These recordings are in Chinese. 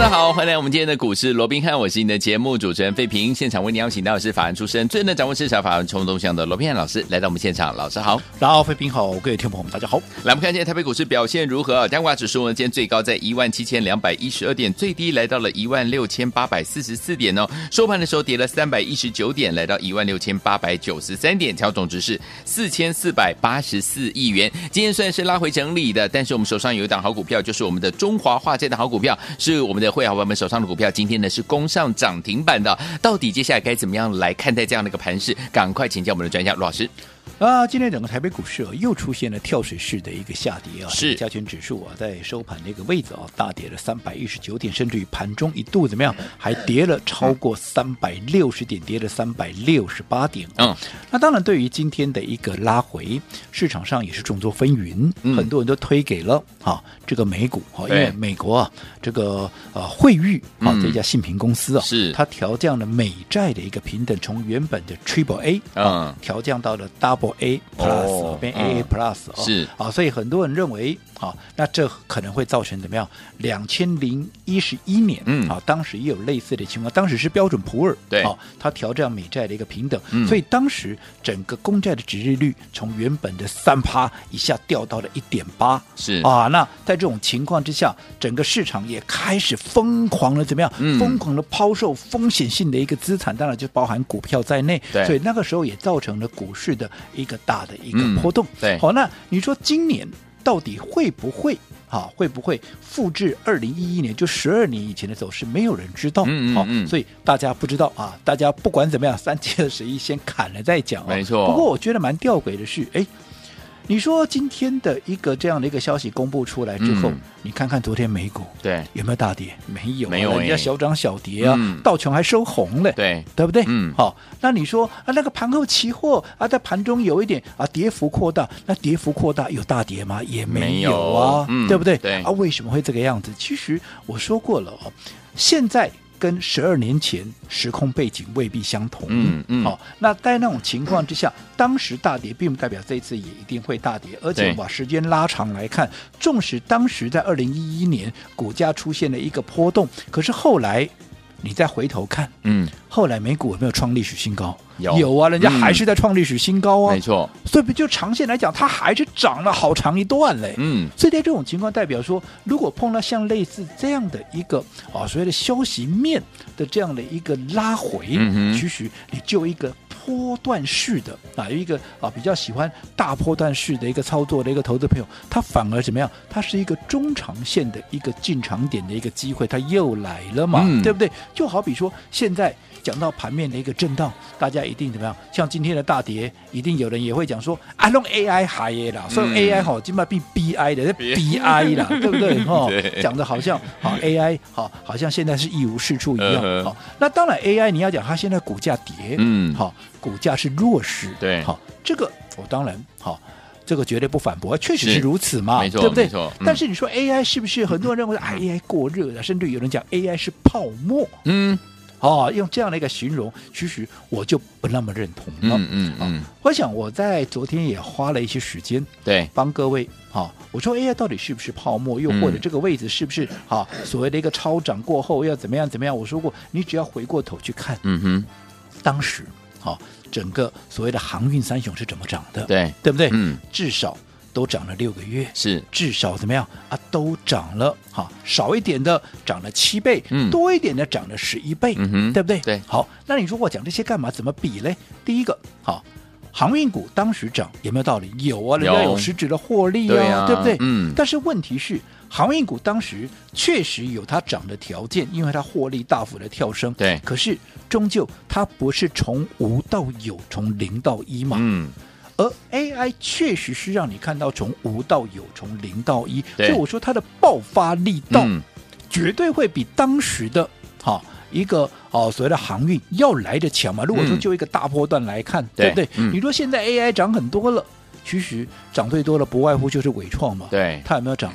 大家好，欢迎来我们今天的股市罗宾汉，我是你的节目主持人费平。现场为你邀请到的是法案出身、最能掌握市场法案冲动向的罗宾汉老师来到我们现场，老师好，大家好，费平好，各位听众朋友们大家好。来，我们看今天台北股市表现如何？加挂指数呢，今天最高在一万七千两百一十二点，最低来到了一万六千八百四十四点哦。收盘的时候跌了三百一十九点，来到一万六千八百九十三点，调总值是四千四百八十四亿元。今天算是拉回整理的，但是我们手上有一档好股票，就是我们的中华化这档好股票，是我们的会员朋友们手上的。股票今天呢是攻上涨停板的，到底接下来该怎么样来看待这样的一个盘势？赶快请教我们的专家罗老师。啊，今天整个台北股市啊又出现了跳水式的一个下跌啊，是。加权指数啊在收盘的一个位置啊大跌了三百一十九点，甚至于盘中一度怎么样，还跌了超过三百六十点，跌了三百六十八点。嗯，那当然对于今天的一个拉回，市场上也是众说纷纭，嗯、很多人都推给了啊这个美股啊，因为美国啊这个呃惠誉啊这家信评公司啊，是。它调降了美债的一个平等，从原本的 Triple A 啊调降到了 Double。A plus 变 AA plus 哦，是。啊，所以很多人认为啊，那这可能会造成怎么样？两千零一十一年，嗯，啊，当时也有类似的情况，当时是标准普尔对，啊，它调降美债的一个平等，嗯，所以当时整个公债的值利率从原本的三趴一下掉到了一点八，是。啊，那在这种情况之下，整个市场也开始疯狂的怎么样？嗯，疯狂的抛售风险性的一个资产，当然就包含股票在内，对，所以那个时候也造成了股市的一个大的一个波动，对，好，那你说今年到底会不会啊？会不会复制二零一一年就十二年以前的走势？没有人知道，嗯嗯嗯，所以大家不知道啊。大家不管怎么样，三七二十一先砍了再讲，没错。不过我觉得蛮吊诡的是，哎。你说今天的一个这样的一个消息公布出来之后，嗯、你看看昨天美股对有没有大跌？没有，没有，人家小涨小跌啊，嗯、道琼还收红了，对对不对？嗯，好，那你说啊，那个盘后期货啊，在盘中有一点啊跌幅扩大，那跌幅扩大有大跌吗？也没有啊，有嗯、对不对？对啊，为什么会这个样子？其实我说过了哦，现在。跟十二年前时空背景未必相同，嗯嗯，好、哦，那在那种情况之下，当时大跌，并不代表这一次也一定会大跌，而且把时间拉长来看，纵使当时在二零一一年股价出现了一个波动，可是后来。你再回头看，嗯，后来美股有没有创历史新高？有有啊，人家还是在创历史新高啊，没错。所以不就长线来讲，它还是涨了好长一段嘞，嗯。所以在这种情况，代表说，如果碰到像类似这样的一个啊所谓的消息面的这样的一个拉回，嗯，其实你就一个。波段式的啊，有一个啊比较喜欢大波段式的一个操作的一个投资朋友，他反而怎么样？他是一个中长线的一个进场点的一个机会，他又来了嘛，嗯、对不对？就好比说现在。讲到盘面的一个震荡，大家一定怎么样？像今天的大跌，一定有人也会讲说啊，用 AI 嗨啦，所以 AI 好，今麦变 BI 的，是 BI 啦，对不对？哈，讲的好像好 AI 好，好像现在是一无是处一样。好，那当然 AI 你要讲它现在股价跌，嗯，好，股价是弱势，对，好，这个我当然好，这个绝对不反驳，确实是如此嘛，没错，对不对？没错。但是你说 AI 是不是很多人认为啊 AI 过热了，甚至有人讲 AI 是泡沫，嗯。哦，用这样的一个形容，其实我就不那么认同了。嗯嗯嗯、哦，我想我在昨天也花了一些时间，对，帮各位，啊、哦，我说 AI 到底是不是泡沫，又或者这个位置是不是啊、所谓的一个超涨过后要怎么样怎么样？我说过，你只要回过头去看，嗯哼，当时好、哦、整个所谓的航运三雄是怎么涨的，对，对不对？嗯，至少。都涨了六个月，是至少怎么样啊？都涨了哈，少一点的涨了七倍，嗯，多一点的涨了十一倍，嗯哼，对不对？对，好，那你说我讲这些干嘛？怎么比嘞？第一个，好，航运股当时涨有没有道理？有啊，人家有实质的获利啊，对，啊对不对？嗯，但是问题是，航运股当时确实有它涨的条件，因为它获利大幅的跳升，对，可是终究它不是从无到有，从零到一嘛，嗯。而 AI 确实是让你看到从无到有，从零到一，所以我说它的爆发力道绝对会比当时的哈一个哦所谓的航运要来的强嘛。如果说就一个大波段来看，对不对？你说现在 AI 涨很多了，其实涨最多的不外乎就是伟创嘛。对，它有没有涨？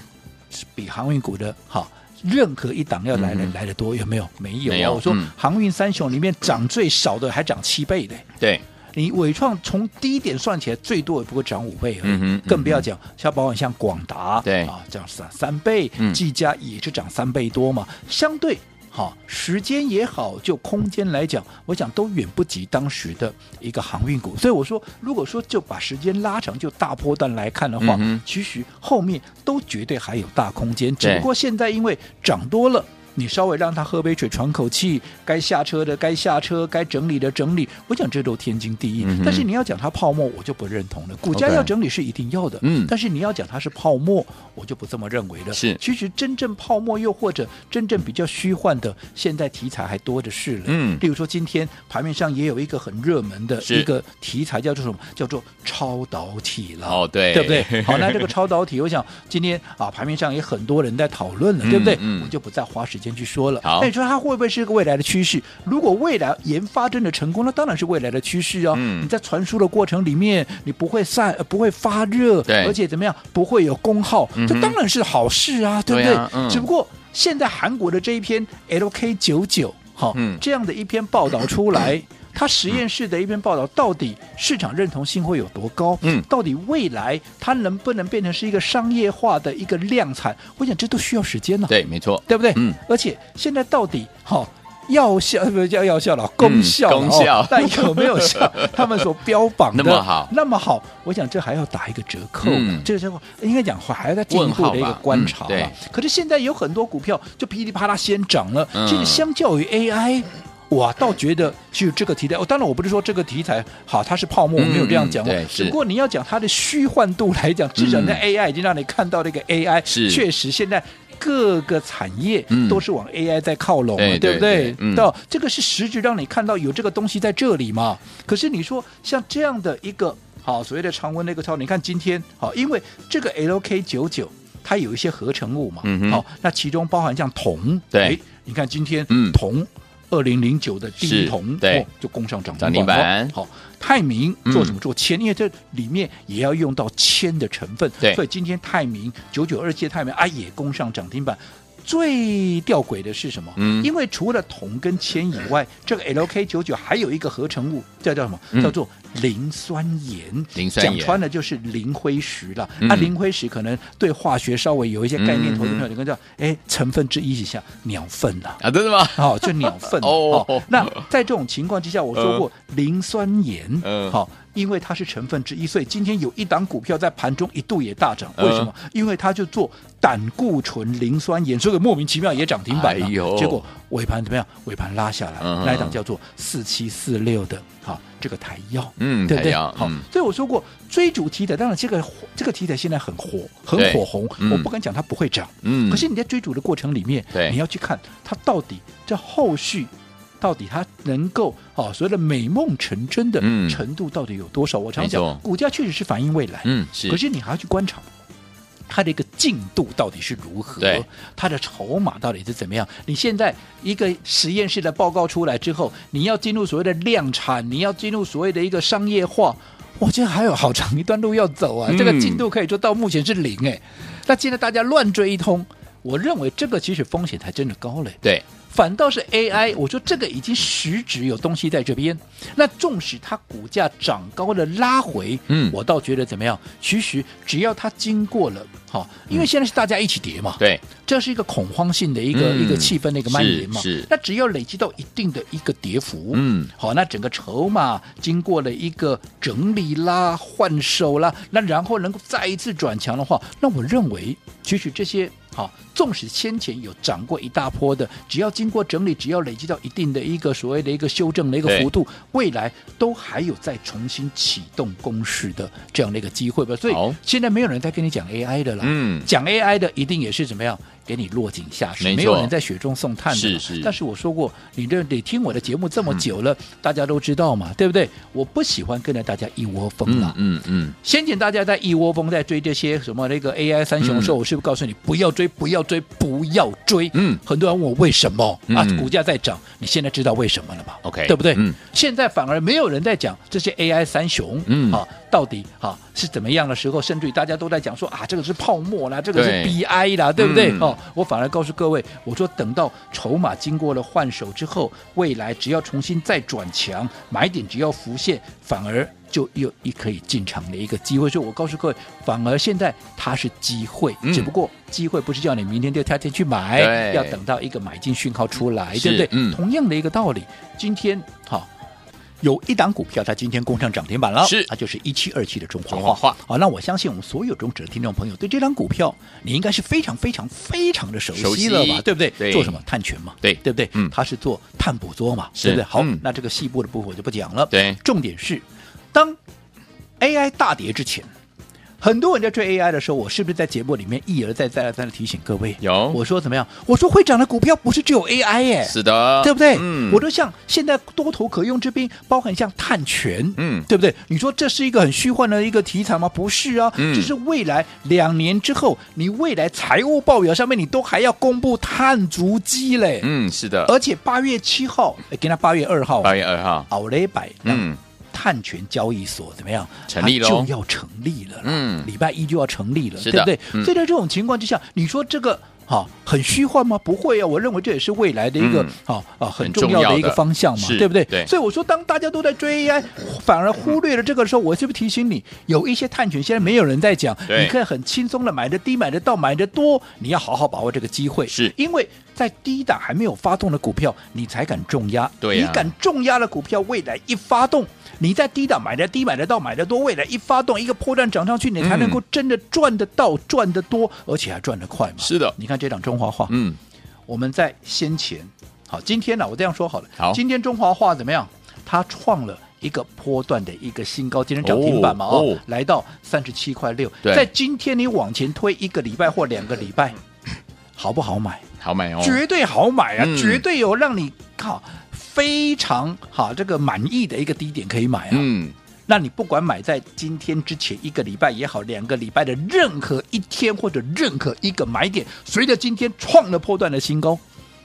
比航运股的好，任何一档要来的、嗯、来的多，有没有？没有。没有我说、嗯、航运三雄里面涨最少的还涨七倍的。对。你伟创从低点算起来，最多也不过涨五倍而已，嗯、更不要讲像保险像广达，对。啊，涨三三倍，技嘉也是涨三倍多嘛，嗯、相对好时间也好，就空间来讲，我想都远不及当时的一个航运股，所以我说，如果说就把时间拉长，就大波段来看的话，嗯、其实后面都绝对还有大空间，只不过现在因为涨多了。你稍微让他喝杯水喘口气，该下车的该下车，该整理的整理，我讲这都天经地义。嗯、但是你要讲它泡沫，我就不认同了。股价要整理是一定要的，嗯、但是你要讲它是泡沫，我就不这么认为了。是，其实真正泡沫又或者真正比较虚幻的，现在题材还多的是了。嗯，例如说今天盘面上也有一个很热门的一个题材，叫做什么？叫做超导体了。哦，对，对不对？好，那这个超导体，我想今天啊盘面上也很多人在讨论了，嗯、对不对？嗯，我就不再花时间。先去说了，好，那你说它会不会是一个未来的趋势？如果未来研发真的成功，那当然是未来的趋势哦。嗯，你在传输的过程里面，你不会散，呃、不会发热，对，而且怎么样，不会有功耗，嗯、这当然是好事啊，对不对？对啊嗯、只不过现在韩国的这一篇 LK 九九，好，这样的一篇报道出来。他实验室的一篇报道，到底市场认同性会有多高？嗯，到底未来它能不能变成是一个商业化的一个量产？我想这都需要时间呢。对，没错，对不对？嗯，而且现在到底哈药效不是叫药效了，功效，功效，但有没有效 他们所标榜的那么好？那么好？我想这还要打一个折扣。嗯，这个时候应该讲还要再进一步的一个观察。对，可是现在有很多股票就噼里啪啦先涨了，其实相较于 AI。我倒觉得就这个题材，哦，当然我不是说这个题材好，它是泡沫，我没有这样讲。嗯、对，只不过你要讲它的虚幻度来讲，至少那 AI 已经让你看到那个 AI 是确实现在各个产业都是往 AI 在靠拢，嗯、对不对？到，嗯、这个是实质让你看到有这个东西在这里嘛。可是你说像这样的一个好所谓的常温那个超，你看今天好，因为这个 LK 九九它有一些合成物嘛，嗯、好，那其中包含像铜，对，你看今天嗯铜。二零零九的第一铜，对、哦，就攻上涨涨停板。好，泰明做什么做铅？因为这里面也要用到铅的成分，对，所以今天泰明九九二七泰明啊也攻上涨停板。最吊诡的是什么？嗯，因为除了铜跟铅以外，这个 LK 九九还有一个合成物，叫叫什么？嗯、叫做磷酸盐。磷酸盐讲穿了就是磷灰石了。嗯、啊，磷灰石可能对化学稍微有一些概念，投资朋友你看叫哎，成分之一是像鸟粪呐。啊，真的吗？好、哦，就鸟粪。哦，哦，那在这种情况之下，我说过磷酸盐，嗯，好。因为它是成分之一，所以今天有一档股票在盘中一度也大涨。为什么？呃、因为它就做胆固醇磷酸盐，所以莫名其妙也涨停板了。哎、结果尾盘怎么样？尾盘拉下来，嗯、那一档叫做四七四六的，好，这个台药，嗯，对不对？嗯、好，所以我说过追逐题材，当然这个这个题材现在很火，很火红。嗯、我不敢讲它不会涨，嗯，可是你在追逐的过程里面，对你要去看它到底这后续。到底它能够哦，所谓的美梦成真的程度到底有多少？嗯、我常讲，股价确实是反映未来，嗯，是。可是你还要去观察它的一个进度到底是如何，它的筹码到底是怎么样？你现在一个实验室的报告出来之后，你要进入所谓的量产，你要进入所谓的一个商业化，我觉得还有好长一段路要走啊！嗯、这个进度可以说到目前是零哎。那现在大家乱追一通，我认为这个其实风险才真的高嘞。对。反倒是 AI，我说这个已经实质有东西在这边。那纵使它股价涨高了拉回，嗯，我倒觉得怎么样？其实只要它经过了，好，因为现在是大家一起跌嘛，对，这是一个恐慌性的一个、嗯、一个气氛的一个蔓延嘛。是。是那只要累积到一定的一个跌幅，嗯，好，那整个筹码经过了一个整理啦、换手啦，那然后能够再一次转强的话，那我认为其实这些。好，纵使先前有涨过一大波的，只要经过整理，只要累积到一定的一个所谓的一个修正的一个幅度，未来都还有再重新启动攻势的这样的一个机会吧。所以现在没有人在跟你讲 AI 的了，嗯，讲 AI 的一定也是怎么样？给你落井下石，没，有人在雪中送炭的。是是。但是我说过，你这得听我的节目这么久了，嗯、大家都知道嘛，对不对？我不喜欢跟着大家一窝蜂了。嗯嗯。嗯先前大家在一窝蜂在追这些什么那个 AI 三雄的时候，嗯、我是不是告诉你不要追，不要追，不要追？嗯。很多人问我为什么、嗯、啊？股价在涨，你现在知道为什么了吧？OK，对不对？嗯。现在反而没有人在讲这些 AI 三雄。嗯。啊。到底啊是怎么样的时候，甚至于大家都在讲说啊，这个是泡沫啦，这个是对 BI 啦，对不对？嗯哦，我反而告诉各位，我说等到筹码经过了换手之后，未来只要重新再转强，买点只要浮现，反而就又一可以进场的一个机会。所以我告诉各位，反而现在它是机会，嗯只不过机会不是叫你明天就跳天去买，要等到一个买进讯号出来，是对不对？嗯同样的一个道理，今天好。有一档股票，它今天攻上涨停板了，是它就是一七二七的中华中华化好，那我相信我们所有中指的听众朋友对这张股票，你应该是非常非常非常的熟悉了吧？对不对？对做什么碳权嘛？对对不对？嗯它是做碳捕捉嘛？对不对？好，嗯那这个细部的部分我就不讲了。对重点是当 AI 大跌之前。很多人在追 AI 的时候，我是不是在节目里面一而再、再而三的提醒各位？有我说怎么样？我说会涨的股票不是只有 AI 耶，是的，对不对？嗯，我都像现在多头可用之兵，包含像碳权，嗯对不对？你说这是一个很虚幻的一个题材吗？不是啊，嗯这是未来两年之后，你未来财务报表上面你都还要公布碳足迹嘞。嗯，是的，而且八月七号，哎跟他八月二号，八月二号，奥雷百，嗯，碳权交易所怎么样？成立了就要成立了。嗯礼拜一就要成立了，对不对？嗯所以在这种情况之下，你说这个。好，很虚幻吗？不会啊，我认为这也是未来的一个嗯好啊很很重要的一个方向嘛，是对不对？对所以我说，当大家都在追 AI，反而忽略了这个时候，我是不是提醒你，有一些探权现在没有人在讲，你可以很轻松的买的低，买的到，买的多，你要好好把握这个机会，是因为在低档还没有发动的股票，你才敢重压，对呀你敢重压的股票，未来一发动。你在低档买的低，买得到，买得多，未来一发动一个波段涨上去，你才能够真的赚得到、赚得多，而且还赚得快嘛。是的你看这档中华化，嗯，我们在先前，好，今天呢，我这样说好了，好今天中华化怎么样？它创了一个波段的一个新高，今天涨停板嘛，哦，来到三十七块六。对在今天你往前推一个礼拜或两个礼拜，好不好买？好买哦，绝对好买啊，嗯绝对有让你靠非常好这个满意的一个低点可以买啊。嗯，那你不管买在今天之前一个礼拜也好，两个礼拜的任何一天或者任何一个买点，随着今天创了破断的新高，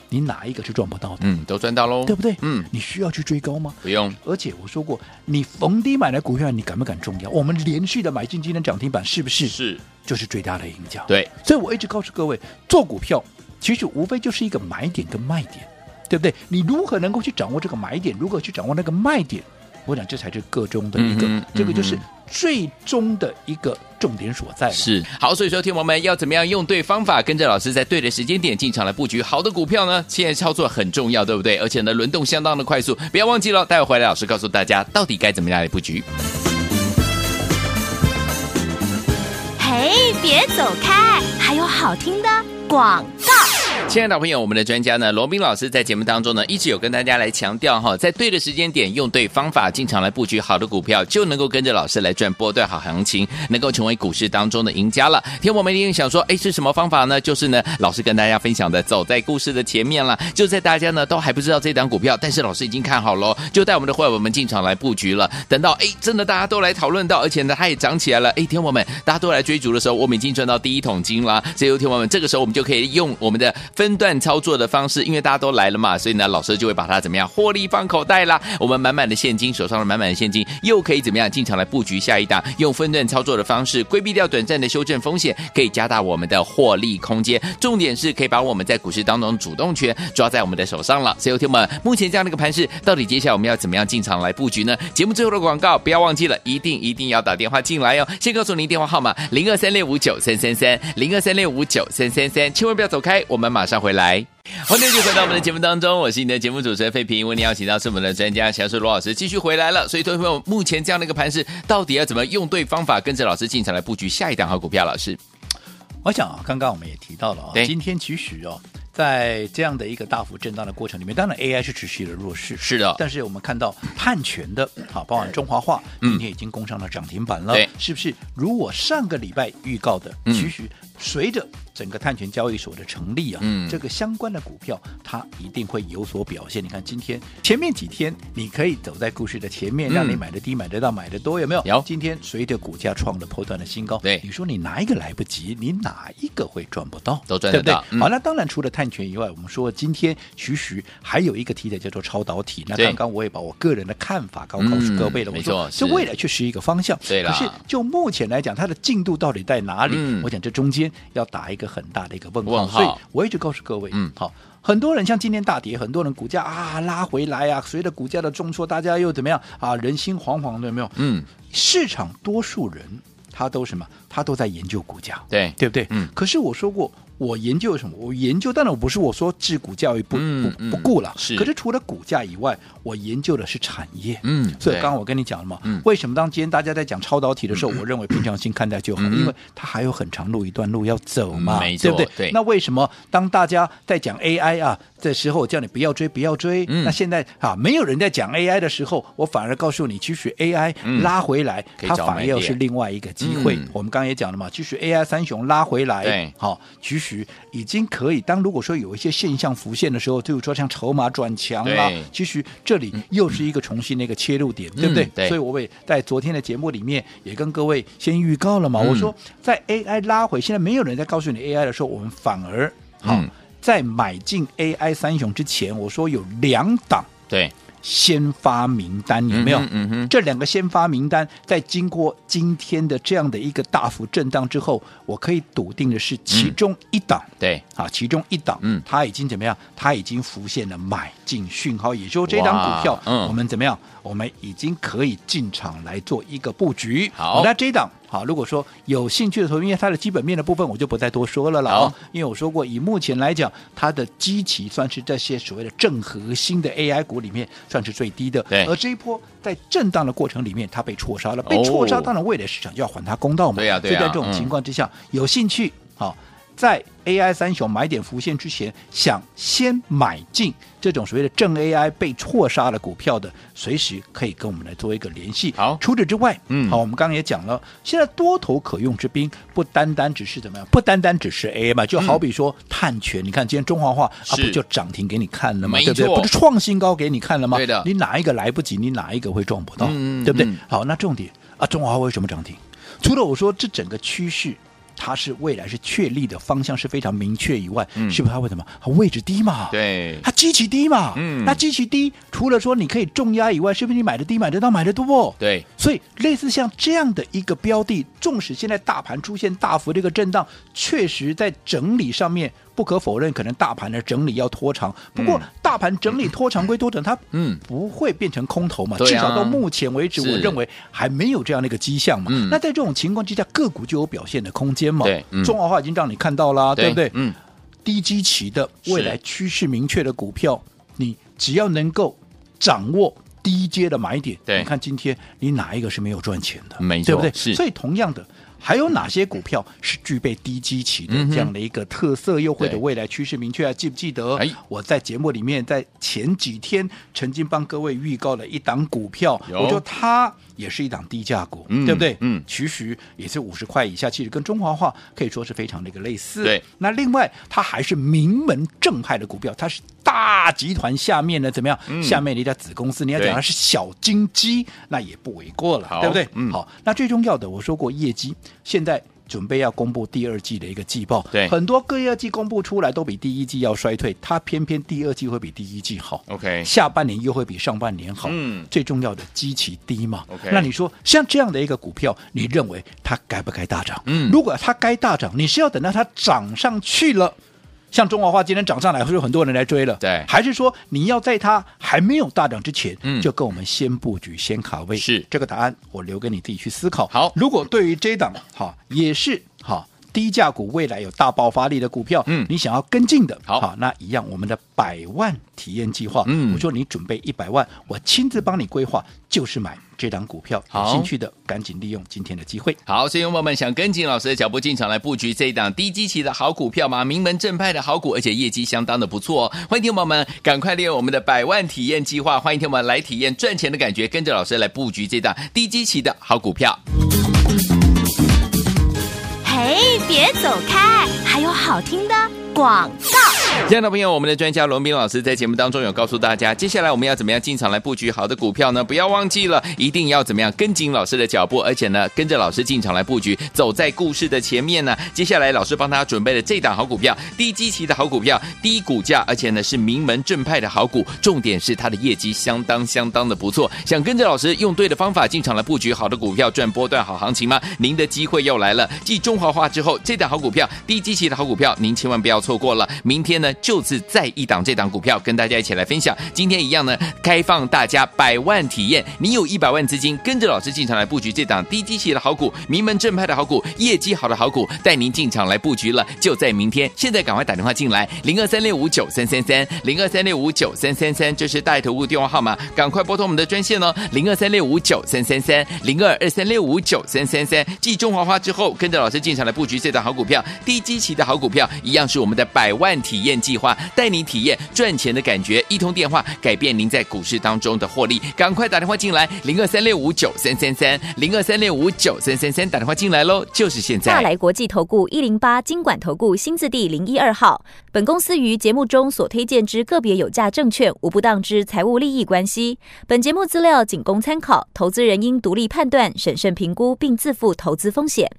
你哪一个是赚不到的？嗯，都赚到喽，对不对？嗯，你需要去追高吗？不用，而且我说过，你逢低买的股票，你敢不敢重要？我们连续的买进今天涨停板，是不是？是，就是最大的赢家。对，所以我一直告诉各位，做股票其实无非就是一个买点跟卖点，对不对？你如何能够去掌握这个买点，如何去掌握那个卖点？我想这才是个中的一个，这个就是嗯最终的一个重点所在。是好，所以说，听友们要怎么样用对方法，跟着老师在对的时间点进场来布局好的股票呢？现在操作很重要，对不对？而且呢，轮动相当的快速，不要忘记了，待会回来老师告诉大家到底该怎么样来布局。嘿，别走开，还有好听的广告。亲爱的朋友，我们的专家呢，罗宾老师在节目当中呢，一直有跟大家来强调哈，在对的时间点，用对方法进场来布局好的股票，就能够跟着老师来赚波段好行情，能够成为股市当中的赢家了。听我们一定想说，哎，是什么方法呢？就是呢，老师跟大家分享的，走在故事的前面了。就在大家呢都还不知道这档股票，但是老师已经看好了，就带我们的会员们进场来布局了。等到哎，真的大家都来讨论到，而且呢，它也涨起来了。哎，听我们大家都来追逐的时候，我们已经赚到第一桶金了。所以，听我们这个时候我们就可以用我们的。分段操作的方式，因为大家都来了嘛，所以呢，老师就会把它怎么样获利放口袋啦。我们满满的现金，手上的满满的现金，又可以怎么样进场来布局下一档？用分段操作的方式，规避掉短暂的修正风险，可以加大我们的获利空间。重点是可以把我们在股市当中主动权抓在我们的手上了。所以，听我们目前这样的一个盘势，到底接下来我们要怎么样进场来布局呢？节目最后的广告不要忘记了，一定一定要打电话进来哦。先告诉您电话号码：零二三六五九三三三，零二三六五九三三三，千万不要走开，我们马上回来。欢迎继续回到我们的节目当中，我是你的节目主持人费平。为你邀请到是我们的专家，强势罗老师继续回来了。所以，各位朋友，目前这样的一个盘势，到底要怎么用对方法，跟着老师进场来布局下一档好股票？老师，我想啊，刚刚我们也提到了啊对，今天其实哦，在这样的一个大幅震荡的过程里面，当然 AI 是持续的弱势，是的但是我们看到碳权的，好，包含中华化，嗯今天已经攻上了涨停板了，对是不是？如我上个礼拜预告的，嗯其实随着整个碳权交易所的成立啊，嗯这个相关的股票它一定会有所表现。你看今天前面几天，你可以走在故事的前面，嗯让你买的低，买得到，买的多，有没有？有今天随着股价创了波段的新高，对你说你哪一个来不及？你哪一个会赚不到？都赚得对不对到？嗯好，那当然除了碳权以外，我们说今天徐徐还有一个题材叫做超导体。那刚刚我也把我个人的看法告告诉各位了，我说这未来确实一个方向。对了可是就目前来讲，它的进度到底在哪里？嗯我想这中间要打一个很大的一个问号。问号所以我一直告诉各位，嗯好。很多人像今天大跌，很多人股价啊拉回来啊，随着股价的重挫，大家又怎么样啊？人心惶惶的，有没有？嗯，市场多数人他都什么？他都在研究股价，对对不对？嗯可是我说过，我研究什么？我研究，当然我不是我说治股教育不、嗯嗯不不顾了，是。可是除了股价以外，我研究的是产业。嗯所以刚刚我跟你讲了嘛，嗯。为什么当今天大家在讲超导体的时候，我认为平常心看待就好，嗯因为它还有很长路一段路要走嘛，对不对？对。那为什么当大家在讲 AI 啊的时候，叫你不要追，不要追？嗯那现在啊，没有人在讲 AI 的时候，我反而告诉你，其实 AI 嗯拉回来，它反而又是另外一个机会。嗯我们刚刚也讲了嘛，其实 AI 三雄拉回来，对好、其实已经可以。当如果说有一些现象浮现的时候，就如说像筹码转强啦，其实这里又是一个重新的一个切入点，对不对？所以我也在昨天的节目里面也跟各位先预告了嘛，嗯我说在 AI 拉回，现在没有人在告诉你 AI 的时候，我们反而好、嗯在买进 AI 三雄之前，我说有两档对，先发名单，有没有？嗯哼嗯哼这两个先发名单，在经过今天的这样的一个大幅震荡之后，我可以笃定的是，其中一档。对，啊，其中一档，嗯它已经怎么样？它已经浮现了买进讯号，也就这档股票，嗯我们怎么样？我们已经可以进场来做一个布局。好那这一档，好，如果说有兴趣的投资，因为它的基本面的部分，我就不再多说了啦。因为我说过，以目前来讲，它的基期算是这些所谓的正核心的 AI 股里面算是最低的。对而这一波在震荡的过程里面，它被错杀了，被错杀，哦当然未来市场就要还它公道嘛。对呀对呀所以在这种嗯情况之下，有兴趣好。在 AI 三雄买点浮现之前，想先买进这种所谓的正 AI 被错杀的股票的，随时可以跟我们来做一个联系。好除此之外，嗯好，我们刚刚也讲了，现在多头可用之兵不单单只是怎么样，不单单只是 AI 嘛，就好比说碳权，你看今天中华化啊，不就涨停给你看了吗？对不对？不是创新高给你看了吗？对的你哪一个来不及，你哪一个会撞不到？对不对？嗯好，那重点啊，中华化为什么涨停？除了我说这整个趋势。它是未来是确立的方向是非常明确以外，嗯。是不是它为什么？它位置低嘛，，对，它基期低嘛，嗯。那基期低，除了说你可以重压以外，是不是你买的低、买得到、买得多？对，所以类似像这样的一个标的，纵使现在大盘出现大幅的一个震荡，确实在整理上面不可否认，可能大盘的整理要拖长。不过嗯大盘整理拖长归拖长，它嗯不会变成空头嘛。至少到目前为止，我认为还没有这样的一个迹象嘛。嗯那在这种情况之下，个股就有表现的空间嘛。对嗯中华化已经让你看到了，对不对？嗯，低基期的未来趋势明确的股票，你只要能够掌握低阶的买点，对你看今天你哪一个是没有赚钱的？没错对不对？所以同样的。还有哪些股票是具备低基期的这样的一个特色，又或者未来趋势明确？啊记不记得哎？我在节目里面在前几天曾经帮各位预告了一档股票，有我说它也是一档低价股，嗯对不对？嗯其实也是五十块以下，其实跟中华化可以说是非常的一个类似。对，那另外它还是名门正派的股票，它是大集团下面的怎么样？嗯下面的一家子公司，你要讲它是小金鸡，那也不为过了，对不对？嗯好，那最重要的，我说过业绩现在。准备要公布第二季的一个季报，对很多各业季公布出来都比第一季要衰退，它偏偏第二季会比第一季好。OK，下半年又会比上半年好。嗯最重要的基期低嘛。OK 那你说像这样的一个股票，你认为它该不该大涨？嗯如果它该大涨，你是要等到它涨上去了。像中华化今天涨上来，会有很多人来追了，对。还是说你要在它还没有大涨之前，嗯。就跟我们先布局、先卡位？是。这个答案，我留给你自己去思考。好。如果对于这档哈也是哈低价股，未来有大爆发力的股票，嗯。你想要跟进的，好。那一样我们的百万体验计划，嗯。我说你准备一百万，我亲自帮你规划，就是买这档股票。有兴趣的赶紧利用今天的机会。好，所以朋友们想跟紧老师的脚步进场来布局这一档低基期的好股票吗？名门正派的好股，而且业绩相当的不错哦。欢迎听众朋友们赶快利用我们的百万体验计划，欢迎听众们来体验赚钱的感觉，跟着老师来布局这档低基期的好股票。嘿，别走开，还有好听的广告。亲爱的朋友，我们的专家罗宾老师在节目当中有告诉大家，接下来我们要怎么样进场来布局好的股票呢？不要忘记了，一定要怎么样跟紧老师的脚步，而且呢，跟着老师进场来布局，走在故事的前面呢。接下来老师帮他准备了这档好股票，低基期的好股票，低股价，而且呢是名门正派的好股，重点是它的业绩相当相当的不错。想跟着老师用对的方法进场来布局好的股票，赚波段好行情吗？您的机会又来了。继中华化之后，这档好股票，低基期的好股票，您千万不要错过了。明天呢？就是再一档这档股票跟大家一起来分享。今天一样呢，开放大家百万体验。你有一百万资金，跟着老师进场来布局这档低基期的好股，名门正派的好股，业绩好的好股，带您进场来布局了。就在明天，现在赶快打电话进来，零二三六五九三三三，零二三六五九三三三，这是大头屋电话号码，赶快拨通我们的专线哦，零二三六五九三三三，零二二三六五九三三三。继中华花之后，跟着老师进场来布局这档好股票，低基期的好股票，一样是我们的百万体验计划。带您体验赚钱的感觉，一通电话改变您在股市当中的获利。赶快打电话进来，零二三六五九三三三，零二三六五九三三三，打电话进来喽，就是现在。大来国际投顾一零八金管投顾新字第零一二号。本公司于节目中所推荐之个别有价证券，无不当之财务利益关系。本节目资料仅供参考，投资人应独立判断、审慎评估，并自负投资风险。